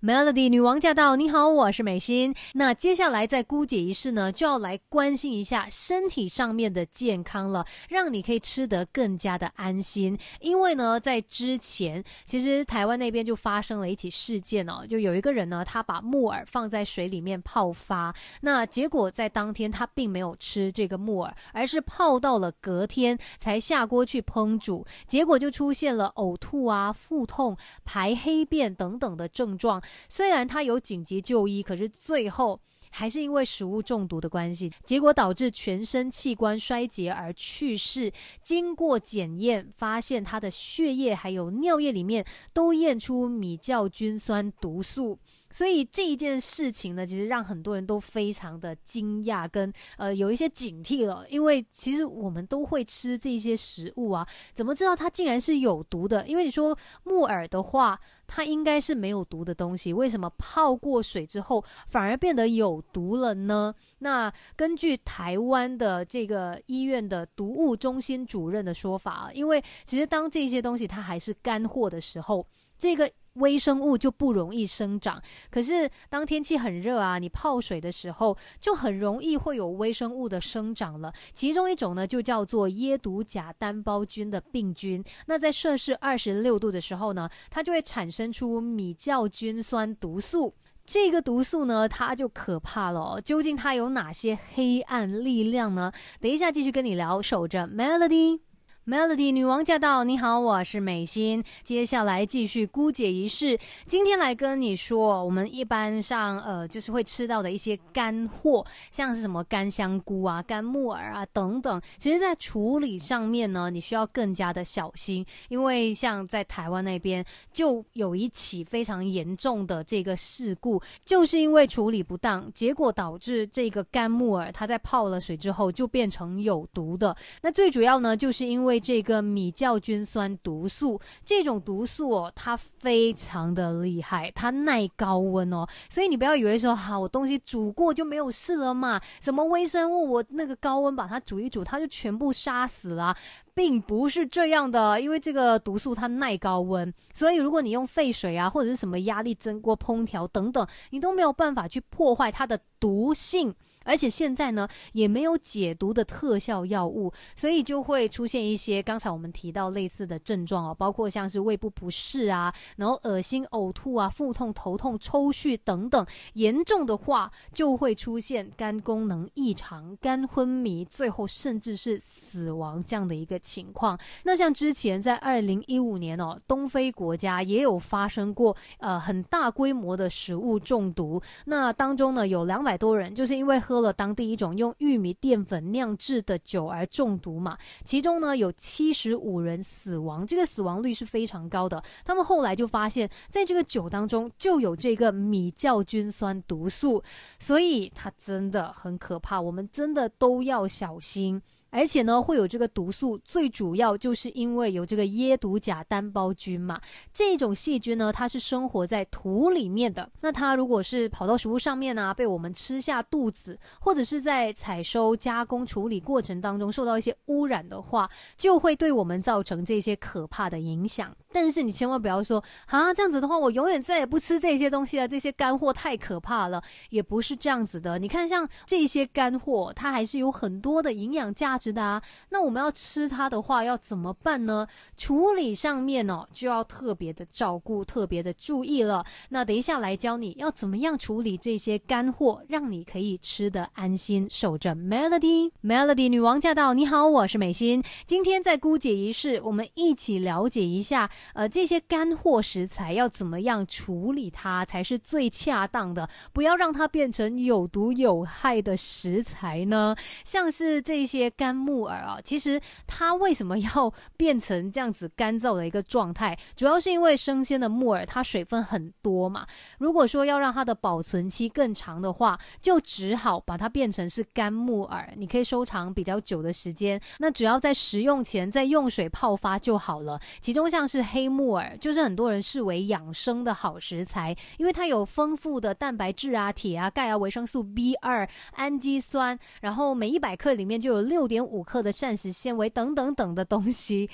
Melody 女王驾到！你好，我是美心。那接下来在姑姐仪式呢，就要来关心一下身体上面的健康了，让你可以吃得更加的安心。因为呢，在之前，其实台湾那边就发生了一起事件哦，就有一个人呢，他把木耳放在水里面泡发，那结果在当天他并没有吃这个木耳，而是泡到了隔天才下锅去烹煮，结果就出现了呕吐啊、腹痛、排黑便等等的症状。虽然他有紧急就医，可是最后还是因为食物中毒的关系，结果导致全身器官衰竭而去世。经过检验，发现他的血液还有尿液里面都验出米酵菌酸毒素。所以这一件事情呢，其实让很多人都非常的惊讶，跟呃有一些警惕了。因为其实我们都会吃这些食物啊，怎么知道它竟然是有毒的？因为你说木耳的话。它应该是没有毒的东西，为什么泡过水之后反而变得有毒了呢？那根据台湾的这个医院的毒物中心主任的说法啊，因为其实当这些东西它还是干货的时候，这个。微生物就不容易生长，可是当天气很热啊，你泡水的时候就很容易会有微生物的生长了。其中一种呢，就叫做椰毒假单胞菌的病菌。那在摄氏二十六度的时候呢，它就会产生出米酵菌酸毒素。这个毒素呢，它就可怕了。究竟它有哪些黑暗力量呢？等一下继续跟你聊。守着 Melody。Melody 女王驾到！你好，我是美心。接下来继续姑姐仪式。今天来跟你说，我们一般上呃，就是会吃到的一些干货，像是什么干香菇啊、干木耳啊等等。其实，在处理上面呢，你需要更加的小心，因为像在台湾那边就有一起非常严重的这个事故，就是因为处理不当，结果导致这个干木耳它在泡了水之后就变成有毒的。那最主要呢，就是因为这个米酵菌酸毒素，这种毒素哦，它非常的厉害，它耐高温哦，所以你不要以为说，哈，我东西煮过就没有事了嘛，什么微生物，我那个高温把它煮一煮，它就全部杀死了，并不是这样的，因为这个毒素它耐高温，所以如果你用沸水啊，或者是什么压力蒸锅烹调等等，你都没有办法去破坏它的毒性。而且现在呢，也没有解毒的特效药物，所以就会出现一些刚才我们提到类似的症状哦，包括像是胃部不适啊，然后恶心、呕吐啊、腹痛、头痛、抽搐等等。严重的话，就会出现肝功能异常、肝昏迷，最后甚至是死亡这样的一个情况。那像之前在二零一五年哦，东非国家也有发生过呃很大规模的食物中毒，那当中呢有两百多人就是因为喝。喝了当地一种用玉米淀粉酿制的酒而中毒嘛，其中呢有七十五人死亡，这个死亡率是非常高的。他们后来就发现，在这个酒当中就有这个米酵菌酸毒素，所以它真的很可怕，我们真的都要小心。而且呢，会有这个毒素，最主要就是因为有这个椰毒假单胞菌嘛。这种细菌呢，它是生活在土里面的。那它如果是跑到食物上面呢，被我们吃下肚子，或者是在采收、加工、处理过程当中受到一些污染的话，就会对我们造成这些可怕的影响。但是你千万不要说啊，这样子的话，我永远再也不吃这些东西了。这些干货太可怕了，也不是这样子的。你看，像这些干货，它还是有很多的营养价值的啊。那我们要吃它的话，要怎么办呢？处理上面哦，就要特别的照顾，特别的注意了。那等一下来教你要怎么样处理这些干货，让你可以吃得安心。守着 Melody，Melody 女王驾到！你好，我是美心。今天在姑姐仪式，我们一起了解一下。呃，这些干货食材要怎么样处理它才是最恰当的？不要让它变成有毒有害的食材呢？像是这些干干木耳啊，其实它为什么要 变成这样子干燥的一个状态？主要是因为生鲜的木耳它水分很多嘛。如果说要让它的保存期更长的话，就只好把它变成是干木耳，你可以收藏比较久的时间。那只要在食用前再用水泡发就好了。其中像是黑木耳就是很多人视为养生的好食材，因为它有丰富的蛋白质啊、铁啊、钙啊、维生素 B 二、氨基酸，然后每一百克里面就有六点五克的膳食纤维等等等的东西。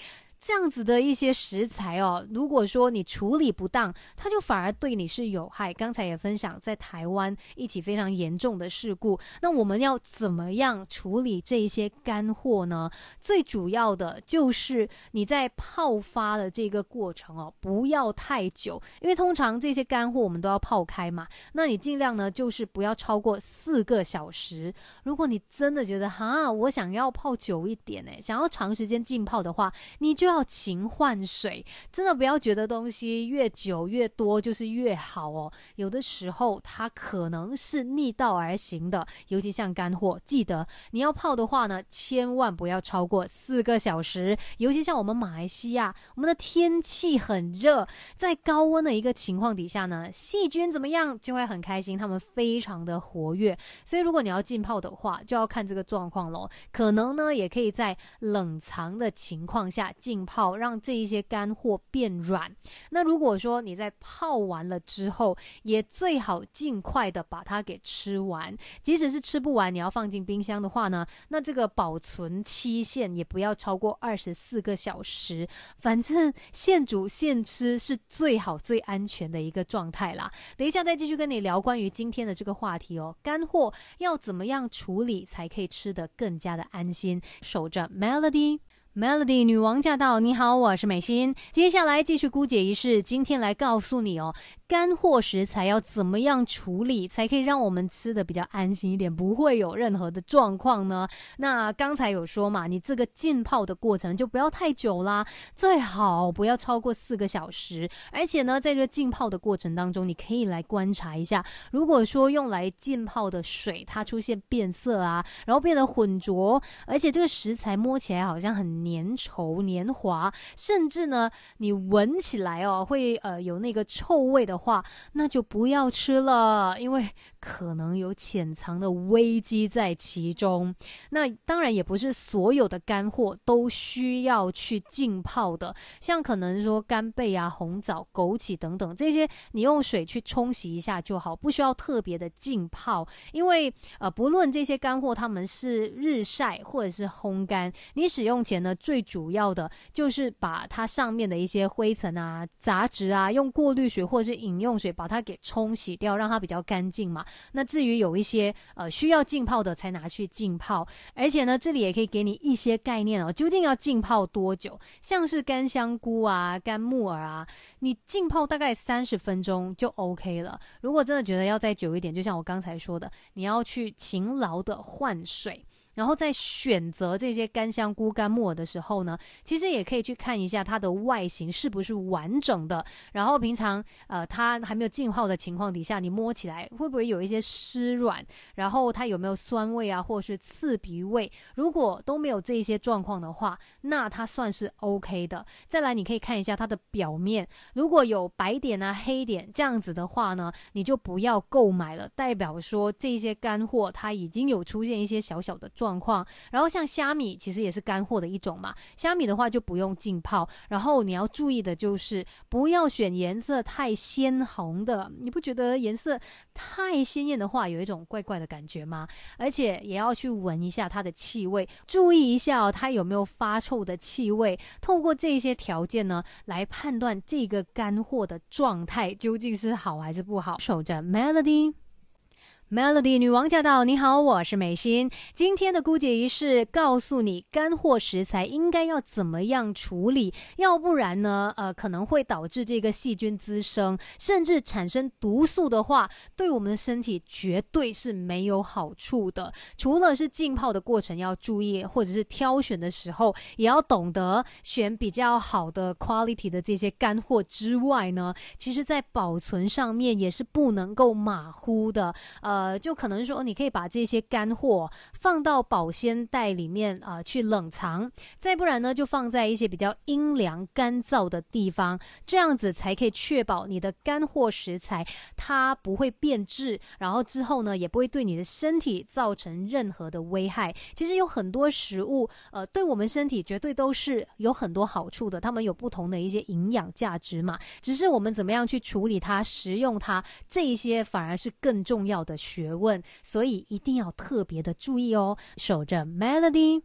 这样子的一些食材哦，如果说你处理不当，它就反而对你是有害。刚才也分享在台湾一起非常严重的事故，那我们要怎么样处理这一些干货呢？最主要的就是你在泡发的这个过程哦，不要太久，因为通常这些干货我们都要泡开嘛。那你尽量呢，就是不要超过四个小时。如果你真的觉得哈，我想要泡久一点呢，想要长时间浸泡的话，你就要要勤换水。真的不要觉得东西越久越多就是越好哦。有的时候它可能是逆道而行的，尤其像干货，记得你要泡的话呢，千万不要超过四个小时。尤其像我们马来西亚，我们的天气很热，在高温的一个情况底下呢，细菌怎么样就会很开心，它们非常的活跃。所以如果你要浸泡的话，就要看这个状况喽。可能呢，也可以在冷藏的情况下浸泡，让这一些干货变软。那如果说你在泡完了之后，也最好尽快的把它给吃完。即使是吃不完，你要放进冰箱的话呢，那这个保存期限也不要超过二十四个小时。反正现煮现吃是最好最安全的一个状态啦。等一下再继续跟你聊关于今天的这个话题哦，干货要怎么样处理才可以吃得更加的安心？守着 Melody。Melody 女王驾到！你好，我是美心。接下来继续姑姐仪式，今天来告诉你哦，干货食材要怎么样处理，才可以让我们吃的比较安心一点，不会有任何的状况呢？那刚才有说嘛，你这个浸泡的过程就不要太久啦，最好不要超过四个小时。而且呢，在这浸泡的过程当中，你可以来观察一下，如果说用来浸泡的水它出现变色啊，然后变得浑浊，而且这个食材摸起来好像很。粘稠、粘滑，甚至呢，你闻起来哦，会呃有那个臭味的话，那就不要吃了，因为可能有潜藏的危机在其中。那当然也不是所有的干货都需要去浸泡的，像可能说干贝啊、红枣、枸杞等等这些，你用水去冲洗一下就好，不需要特别的浸泡。因为呃，不论这些干货，它们是日晒或者是烘干，你使用前呢。最主要的就是把它上面的一些灰尘啊、杂质啊，用过滤水或者是饮用水把它给冲洗掉，让它比较干净嘛。那至于有一些呃需要浸泡的，才拿去浸泡。而且呢，这里也可以给你一些概念哦，究竟要浸泡多久？像是干香菇啊、干木耳啊，你浸泡大概三十分钟就 OK 了。如果真的觉得要再久一点，就像我刚才说的，你要去勤劳的换水。然后在选择这些干香菇、干木耳的时候呢，其实也可以去看一下它的外形是不是完整的。然后平常呃它还没有浸泡的情况底下，你摸起来会不会有一些湿软？然后它有没有酸味啊，或是刺鼻味？如果都没有这些状况的话，那它算是 OK 的。再来，你可以看一下它的表面，如果有白点啊、黑点这样子的话呢，你就不要购买了，代表说这些干货它已经有出现一些小小的状。状况，然后像虾米其实也是干货的一种嘛。虾米的话就不用浸泡，然后你要注意的就是不要选颜色太鲜红的。你不觉得颜色太鲜艳的话有一种怪怪的感觉吗？而且也要去闻一下它的气味，注意一下哦，它有没有发臭的气味。透过这些条件呢，来判断这个干货的状态究竟是好还是不好。守着 Melody。Melody 女王驾到！你好，我是美心。今天的姑姐仪式告诉你，干货食材应该要怎么样处理，要不然呢，呃，可能会导致这个细菌滋生，甚至产生毒素的话，对我们的身体绝对是没有好处的。除了是浸泡的过程要注意，或者是挑选的时候也要懂得选比较好的 quality 的这些干货之外呢，其实在保存上面也是不能够马虎的，呃。呃，就可能说，你可以把这些干货放到保鲜袋里面啊，去冷藏。再不然呢，就放在一些比较阴凉、干燥的地方，这样子才可以确保你的干货食材它不会变质，然后之后呢，也不会对你的身体造成任何的危害。其实有很多食物，呃，对我们身体绝对都是有很多好处的，它们有不同的一些营养价值嘛。只是我们怎么样去处理它、食用它，这一些反而是更重要的。学问，所以一定要特别的注意哦。守着 Melody。